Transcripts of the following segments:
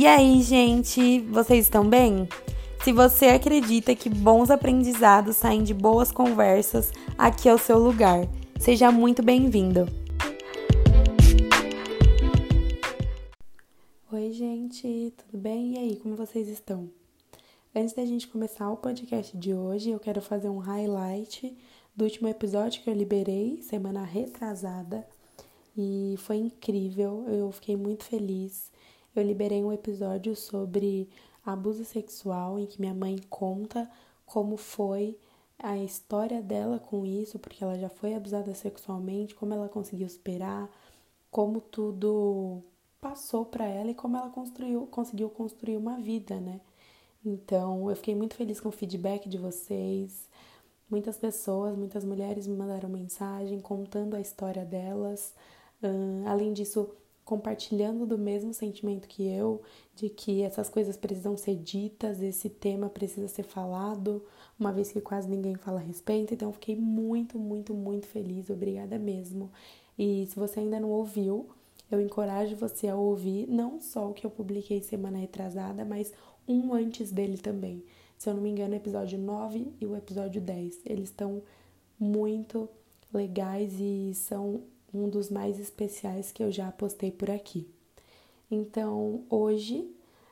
E aí, gente, vocês estão bem? Se você acredita que bons aprendizados saem de boas conversas, aqui é o seu lugar. Seja muito bem-vindo. Oi, gente, tudo bem? E aí, como vocês estão? Antes da gente começar o podcast de hoje, eu quero fazer um highlight do último episódio que eu liberei semana retrasada e foi incrível, eu fiquei muito feliz. Eu liberei um episódio sobre abuso sexual em que minha mãe conta como foi a história dela com isso, porque ela já foi abusada sexualmente, como ela conseguiu superar, como tudo passou para ela e como ela construiu, conseguiu construir uma vida, né? Então, eu fiquei muito feliz com o feedback de vocês. Muitas pessoas, muitas mulheres me mandaram mensagem contando a história delas. Uh, além disso, compartilhando do mesmo sentimento que eu, de que essas coisas precisam ser ditas, esse tema precisa ser falado, uma vez que quase ninguém fala a respeito. Então, fiquei muito, muito, muito feliz. Obrigada mesmo. E se você ainda não ouviu, eu encorajo você a ouvir não só o que eu publiquei semana retrasada, mas um antes dele também. Se eu não me engano, o episódio 9 e o episódio 10. Eles estão muito legais e são um dos mais especiais que eu já postei por aqui. Então, hoje,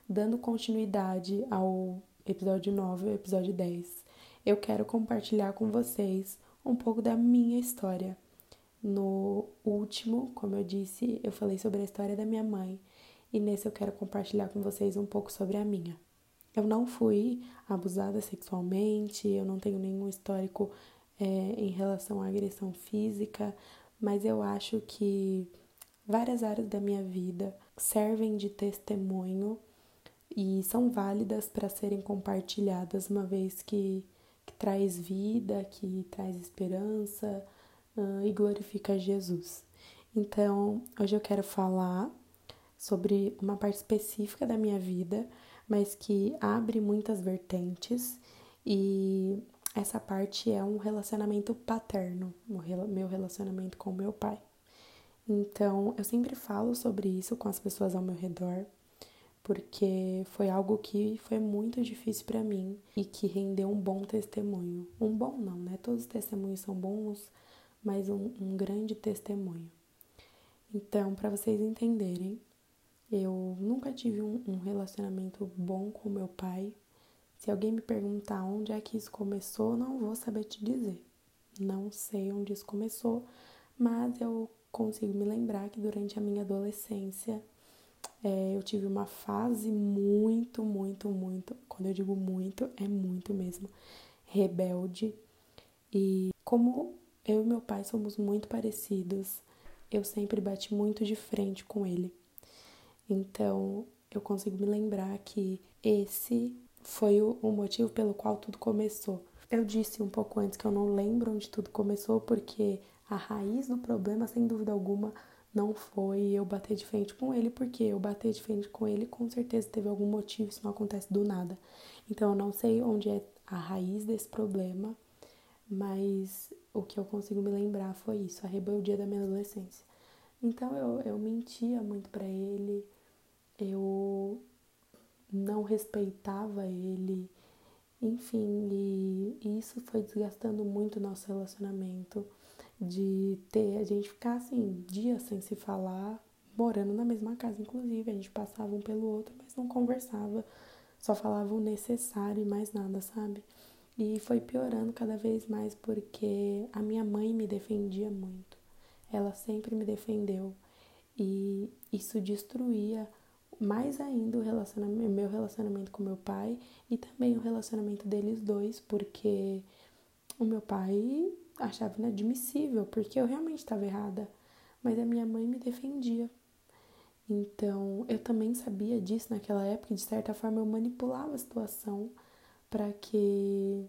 dando continuidade ao episódio 9 e ao episódio 10, eu quero compartilhar com vocês um pouco da minha história. No último, como eu disse, eu falei sobre a história da minha mãe e nesse eu quero compartilhar com vocês um pouco sobre a minha. Eu não fui abusada sexualmente, eu não tenho nenhum histórico é, em relação à agressão física, mas eu acho que várias áreas da minha vida servem de testemunho e são válidas para serem compartilhadas, uma vez que, que traz vida, que traz esperança uh, e glorifica Jesus. Então, hoje eu quero falar sobre uma parte específica da minha vida, mas que abre muitas vertentes e essa parte é um relacionamento paterno, meu relacionamento com meu pai. Então, eu sempre falo sobre isso com as pessoas ao meu redor, porque foi algo que foi muito difícil para mim e que rendeu um bom testemunho. Um bom não, né? Todos os testemunhos são bons, mas um, um grande testemunho. Então, para vocês entenderem, eu nunca tive um, um relacionamento bom com meu pai. Se alguém me perguntar onde é que isso começou, não vou saber te dizer. Não sei onde isso começou, mas eu consigo me lembrar que durante a minha adolescência é, eu tive uma fase muito, muito, muito, quando eu digo muito, é muito mesmo, rebelde. E como eu e meu pai somos muito parecidos, eu sempre bati muito de frente com ele. Então, eu consigo me lembrar que esse foi o, o motivo pelo qual tudo começou. Eu disse um pouco antes que eu não lembro onde tudo começou, porque a raiz do problema, sem dúvida alguma, não foi eu bater de frente com ele, porque eu bater de frente com ele com certeza teve algum motivo, isso não acontece do nada. Então eu não sei onde é a raiz desse problema, mas o que eu consigo me lembrar foi isso, a rebeldia da minha adolescência. Então eu, eu mentia muito para ele, eu não respeitava ele, enfim, e, isso foi desgastando muito o nosso relacionamento, de ter a gente ficar assim, dias sem se falar, morando na mesma casa, inclusive, a gente passava um pelo outro, mas não conversava, só falava o necessário e mais nada, sabe? E foi piorando cada vez mais porque a minha mãe me defendia muito. Ela sempre me defendeu e isso destruía mais ainda o relacionamento, meu relacionamento com meu pai e também o relacionamento deles dois, porque o meu pai achava inadmissível, porque eu realmente estava errada, mas a minha mãe me defendia. Então, eu também sabia disso naquela época, e de certa forma eu manipulava a situação para que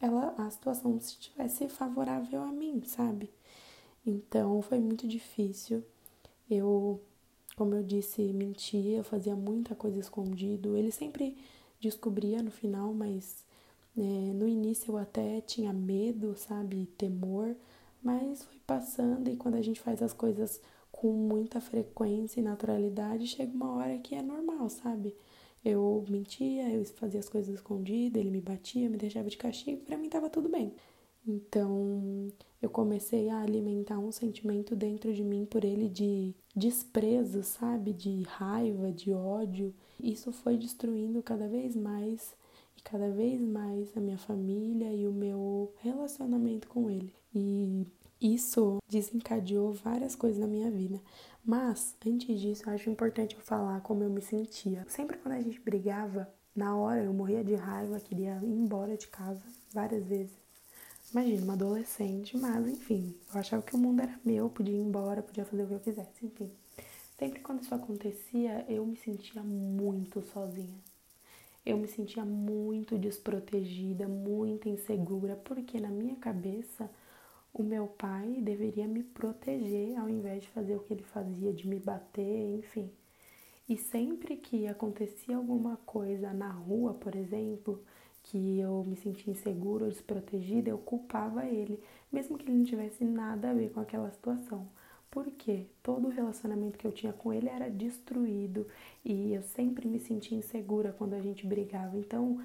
ela a situação estivesse favorável a mim, sabe? Então, foi muito difícil. Eu como eu disse, mentia, fazia muita coisa escondido. Ele sempre descobria no final, mas é, no início eu até tinha medo, sabe, temor, mas foi passando e quando a gente faz as coisas com muita frequência e naturalidade, chega uma hora que é normal, sabe? Eu mentia, eu fazia as coisas escondidas, ele me batia, me deixava de castigo, para mim tava tudo bem. Então, eu comecei a alimentar um sentimento dentro de mim por ele de desprezo, sabe? De raiva, de ódio. Isso foi destruindo cada vez mais e cada vez mais a minha família e o meu relacionamento com ele. E isso desencadeou várias coisas na minha vida. Mas, antes disso, eu acho importante eu falar como eu me sentia. Sempre quando a gente brigava, na hora eu morria de raiva, queria ir embora de casa várias vezes. Imagina, uma adolescente, mas enfim, eu achava que o mundo era meu, podia ir embora, podia fazer o que eu quisesse, enfim. Sempre quando isso acontecia, eu me sentia muito sozinha. Eu me sentia muito desprotegida, muito insegura, porque na minha cabeça o meu pai deveria me proteger ao invés de fazer o que ele fazia, de me bater, enfim. E sempre que acontecia alguma coisa na rua, por exemplo, que eu me sentia insegura desprotegida, eu culpava ele, mesmo que ele não tivesse nada a ver com aquela situação. Porque todo o relacionamento que eu tinha com ele era destruído e eu sempre me sentia insegura quando a gente brigava. Então,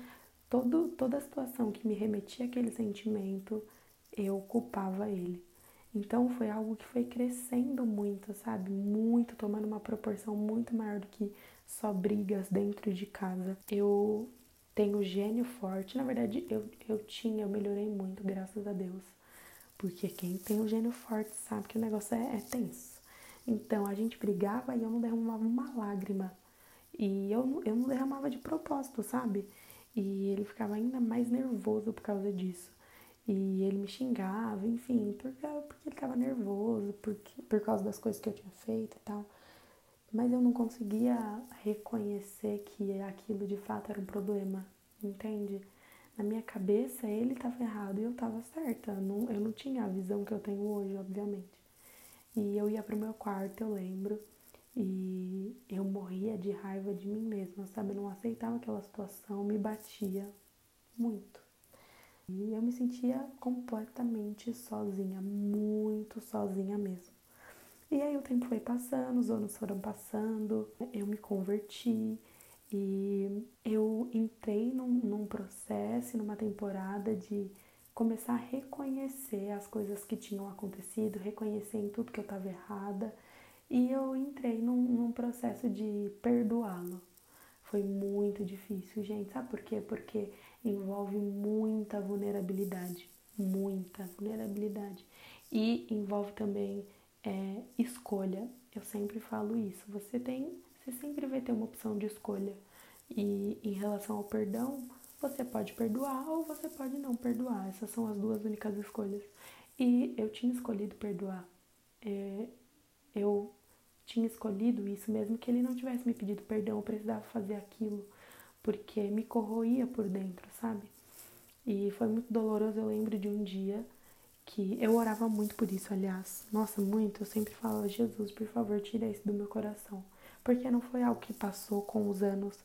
todo, toda a situação que me remetia àquele sentimento, eu culpava ele. Então foi algo que foi crescendo muito, sabe? Muito, tomando uma proporção muito maior do que só brigas dentro de casa. Eu tenho gênio forte. Na verdade, eu, eu tinha, eu melhorei muito, graças a Deus. Porque quem tem o gênio forte sabe que o negócio é, é tenso. Então a gente brigava e eu não derramava uma lágrima. E eu, eu não derramava de propósito, sabe? E ele ficava ainda mais nervoso por causa disso. E ele me xingava, enfim, porque, porque ele tava nervoso, porque, por causa das coisas que eu tinha feito e tal. Mas eu não conseguia reconhecer que aquilo de fato era um problema, entende? Na minha cabeça ele estava errado e eu estava certa. Não, eu não tinha a visão que eu tenho hoje, obviamente. E eu ia pro meu quarto, eu lembro, e eu morria de raiva de mim mesma, sabe? Eu não aceitava aquela situação, me batia muito. E eu me sentia completamente sozinha, muito sozinha mesmo. E aí o tempo foi passando, os anos foram passando, eu me converti e eu entrei num, num processo, numa temporada de começar a reconhecer as coisas que tinham acontecido, reconhecer em tudo que eu estava errada. E eu entrei num, num processo de perdoá-lo. Foi muito difícil, gente. Sabe por quê? Porque envolve muita vulnerabilidade. Muita vulnerabilidade. E envolve também é, escolha. Eu sempre falo isso. Você tem, você sempre vai ter uma opção de escolha. E em relação ao perdão, você pode perdoar ou você pode não perdoar. Essas são as duas únicas escolhas. E eu tinha escolhido perdoar. É, eu tinha escolhido isso, mesmo que ele não tivesse me pedido perdão, eu precisava fazer aquilo, porque me corroía por dentro, sabe? E foi muito doloroso. Eu lembro de um dia que eu orava muito por isso, aliás. Nossa, muito. Eu sempre falava, Jesus, por favor, tira isso do meu coração. Porque não foi algo que passou com os anos,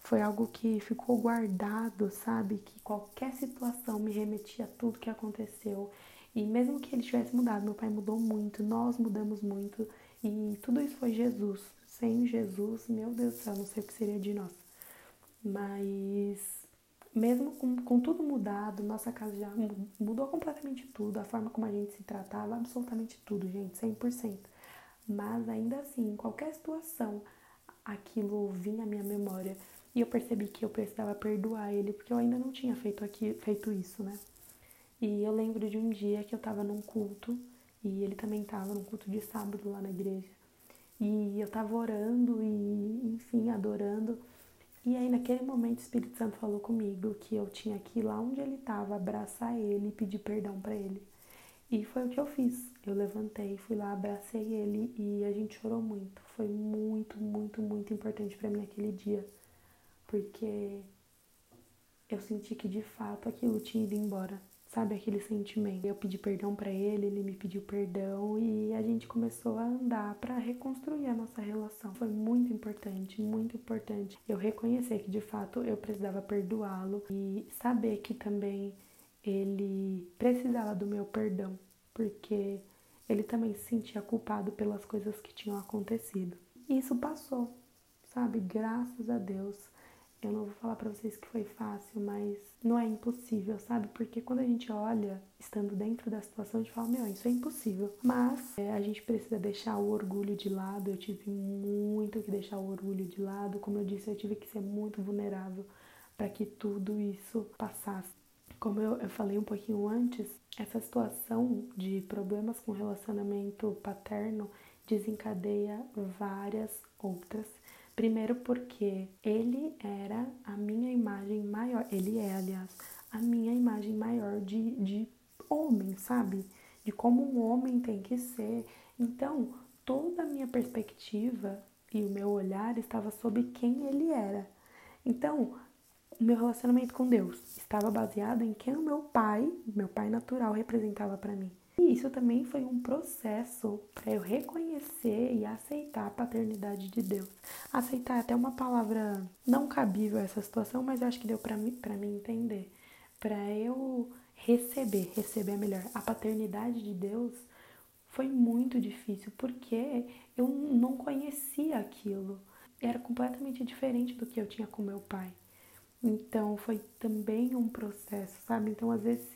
foi algo que ficou guardado, sabe? Que qualquer situação me remetia a tudo que aconteceu. E mesmo que ele tivesse mudado, meu pai mudou muito, nós mudamos muito. E tudo isso foi Jesus. Sem Jesus, meu Deus do céu, não sei o que seria de nós. Mas mesmo com, com tudo mudado, nossa casa já mudou completamente tudo, a forma como a gente se tratava, absolutamente tudo, gente, 100%. Mas ainda assim, em qualquer situação, aquilo vinha à minha memória e eu percebi que eu precisava perdoar ele, porque eu ainda não tinha feito, aqui, feito isso, né? E eu lembro de um dia que eu tava num culto e ele também tava num culto de sábado lá na igreja. E eu tava orando e, enfim, adorando. E aí, naquele momento, o Espírito Santo falou comigo que eu tinha que ir lá onde ele estava, abraçar ele e pedir perdão para ele. E foi o que eu fiz. Eu levantei, fui lá, abracei ele e a gente chorou muito. Foi muito, muito, muito importante para mim naquele dia, porque eu senti que de fato aquilo tinha ido embora sabe aquele sentimento. Eu pedi perdão para ele, ele me pediu perdão e a gente começou a andar para reconstruir a nossa relação. Foi muito importante, muito importante eu reconhecer que de fato eu precisava perdoá-lo e saber que também ele precisava do meu perdão, porque ele também se sentia culpado pelas coisas que tinham acontecido. Isso passou, sabe? Graças a Deus. Eu não vou falar para vocês que foi fácil, mas não é impossível, sabe? Porque quando a gente olha, estando dentro da situação, a gente fala, meu, isso é impossível. Mas é, a gente precisa deixar o orgulho de lado. Eu tive muito que deixar o orgulho de lado. Como eu disse, eu tive que ser muito vulnerável para que tudo isso passasse. Como eu, eu falei um pouquinho antes, essa situação de problemas com relacionamento paterno desencadeia várias outras. Primeiro porque ele era a minha imagem maior, ele é, aliás, a minha imagem maior de, de homem, sabe? De como um homem tem que ser. Então, toda a minha perspectiva e o meu olhar estava sobre quem ele era. Então, o meu relacionamento com Deus estava baseado em quem o meu pai, meu pai natural, representava para mim. E isso também foi um processo para eu reconhecer e aceitar a paternidade de Deus. Aceitar é até uma palavra não cabível a essa situação, mas acho que deu para mim, pra mim entender. Para eu receber, receber melhor a paternidade de Deus foi muito difícil porque eu não conhecia aquilo. Era completamente diferente do que eu tinha com meu pai. Então foi também um processo, sabe? Então às vezes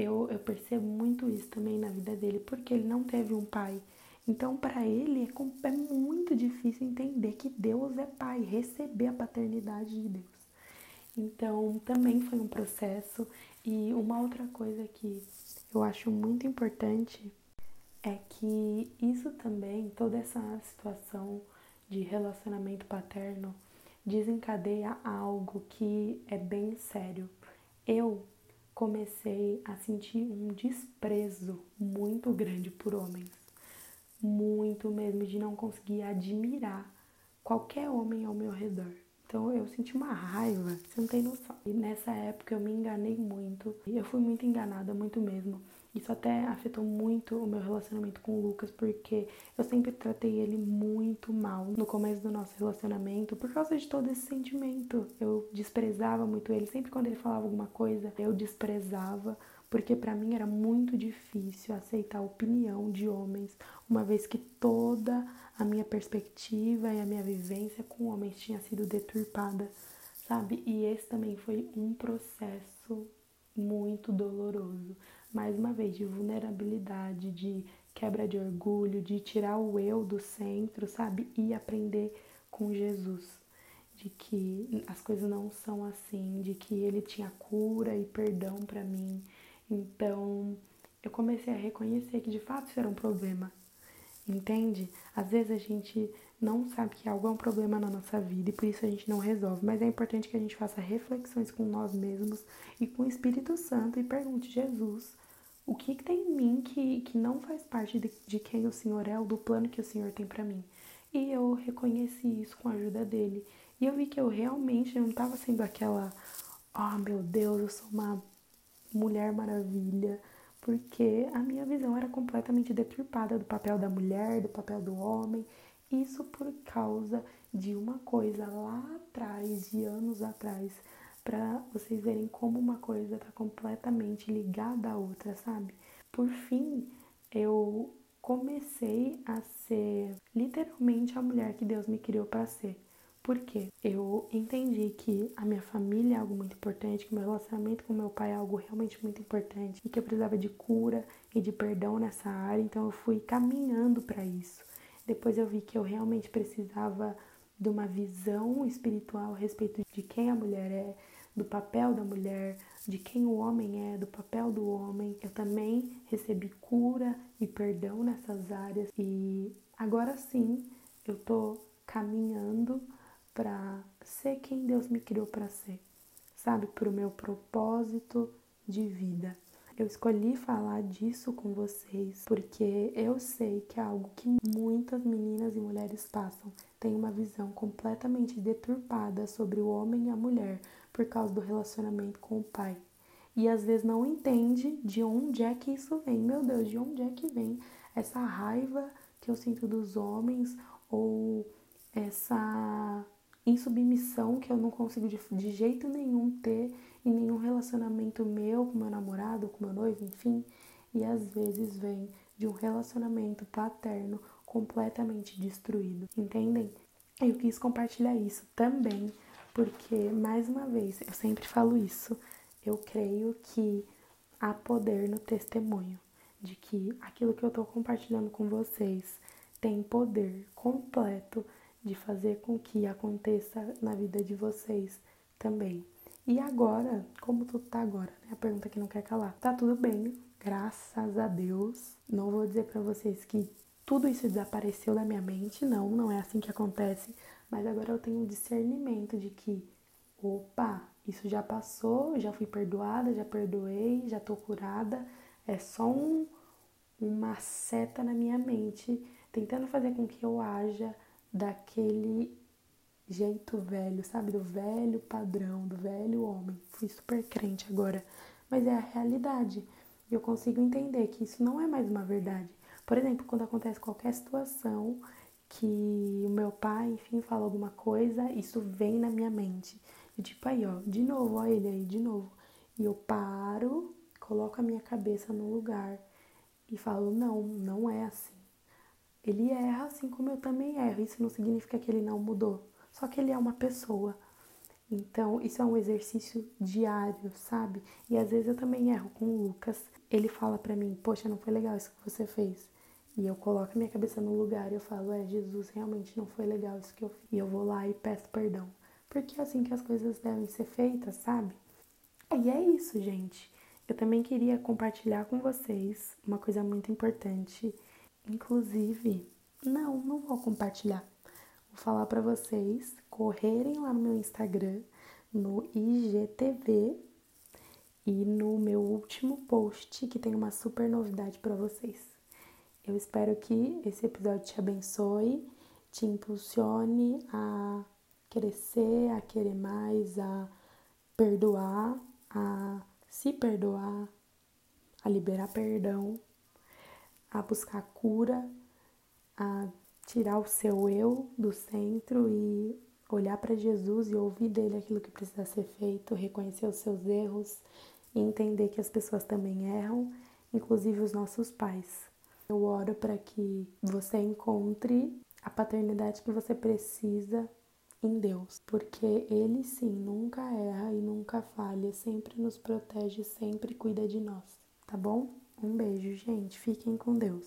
eu, eu percebo muito isso também na vida dele, porque ele não teve um pai. Então para ele é, é muito difícil entender que Deus é pai, receber a paternidade de Deus. Então também foi um processo. E uma outra coisa que eu acho muito importante é que isso também, toda essa situação de relacionamento paterno, desencadeia algo que é bem sério. Eu comecei a sentir um desprezo muito grande por homens, muito mesmo, de não conseguir admirar qualquer homem ao meu redor. Então eu senti uma raiva, você não tem noção. E nessa época eu me enganei muito, e eu fui muito enganada, muito mesmo. Isso até afetou muito o meu relacionamento com o Lucas, porque eu sempre tratei ele muito mal no começo do nosso relacionamento por causa de todo esse sentimento. Eu desprezava muito ele, sempre quando ele falava alguma coisa, eu desprezava, porque para mim era muito difícil aceitar a opinião de homens, uma vez que toda a minha perspectiva e a minha vivência com homens tinha sido deturpada, sabe? E esse também foi um processo muito doloroso mais uma vez, de vulnerabilidade, de quebra de orgulho, de tirar o eu do centro, sabe? E aprender com Jesus. De que as coisas não são assim, de que ele tinha cura e perdão para mim. Então, eu comecei a reconhecer que de fato isso era um problema. Entende? Às vezes a gente não sabe que algo é um problema na nossa vida e por isso a gente não resolve, mas é importante que a gente faça reflexões com nós mesmos e com o Espírito Santo e pergunte: Jesus, o que, que tem em mim que, que não faz parte de, de quem o Senhor é ou do plano que o Senhor tem para mim? E eu reconheci isso com a ajuda dele. E eu vi que eu realmente não estava sendo aquela, oh meu Deus, eu sou uma mulher maravilha, porque a minha visão era completamente deturpada do papel da mulher, do papel do homem. Isso por causa de uma coisa lá atrás, de anos atrás, para vocês verem como uma coisa está completamente ligada à outra, sabe? Por fim, eu comecei a ser literalmente a mulher que Deus me criou para ser. Porque eu entendi que a minha família é algo muito importante, que meu relacionamento com meu pai é algo realmente muito importante e que eu precisava de cura e de perdão nessa área, então eu fui caminhando para isso. Depois eu vi que eu realmente precisava de uma visão espiritual a respeito de quem a mulher é, do papel da mulher, de quem o homem é, do papel do homem. Eu também recebi cura e perdão nessas áreas e agora sim eu tô caminhando para ser quem Deus me criou para ser, sabe, para o meu propósito de vida. Eu escolhi falar disso com vocês porque eu sei que é algo que muitas meninas e mulheres passam. Tem uma visão completamente deturpada sobre o homem e a mulher por causa do relacionamento com o pai. E às vezes não entende de onde é que isso vem. Meu Deus, de onde é que vem essa raiva que eu sinto dos homens ou essa insubmissão que eu não consigo de, de jeito nenhum ter em nenhum relacionamento meu com meu namorado, com meu noivo, enfim. E às vezes vem de um relacionamento paterno completamente destruído, entendem? Eu quis compartilhar isso também, porque, mais uma vez, eu sempre falo isso, eu creio que há poder no testemunho, de que aquilo que eu estou compartilhando com vocês tem poder completo de fazer com que aconteça na vida de vocês também. E agora, como tudo tá agora, né? A pergunta que não quer calar. Tá tudo bem, graças a Deus. Não vou dizer para vocês que tudo isso desapareceu da minha mente, não, não é assim que acontece, mas agora eu tenho um discernimento de que, opa, isso já passou, já fui perdoada, já perdoei, já tô curada, é só um, uma seta na minha mente tentando fazer com que eu haja daquele jeito velho, sabe? Do velho padrão, do velho homem. Fui super crente agora, mas é a realidade. E eu consigo entender que isso não é mais uma verdade. Por exemplo, quando acontece qualquer situação que o meu pai, enfim, fala alguma coisa, isso vem na minha mente. E tipo aí, ó, de novo, ó ele aí, de novo. E eu paro, coloco a minha cabeça no lugar e falo, não, não é assim. Ele erra assim como eu também erro. Isso não significa que ele não mudou. Só que ele é uma pessoa. Então, isso é um exercício diário, sabe? E às vezes eu também erro com o Lucas. Ele fala para mim: "Poxa, não foi legal isso que você fez". E eu coloco minha cabeça no lugar e eu falo: "É, Jesus, realmente não foi legal isso que eu fiz". E eu vou lá e peço perdão. Porque é assim que as coisas devem ser feitas, sabe? E é isso, gente. Eu também queria compartilhar com vocês uma coisa muito importante. Inclusive, não, não vou compartilhar Vou falar para vocês correrem lá no meu Instagram, no IGTV e no meu último post que tem uma super novidade para vocês. Eu espero que esse episódio te abençoe, te impulsione a crescer, a querer mais, a perdoar, a se perdoar, a liberar perdão, a buscar cura, a tirar o seu eu do centro e olhar para Jesus e ouvir dele aquilo que precisa ser feito, reconhecer os seus erros e entender que as pessoas também erram, inclusive os nossos pais. Eu oro para que você encontre a paternidade que você precisa em Deus, porque Ele sim nunca erra e nunca falha, sempre nos protege, sempre cuida de nós, tá bom? Um beijo, gente. Fiquem com Deus.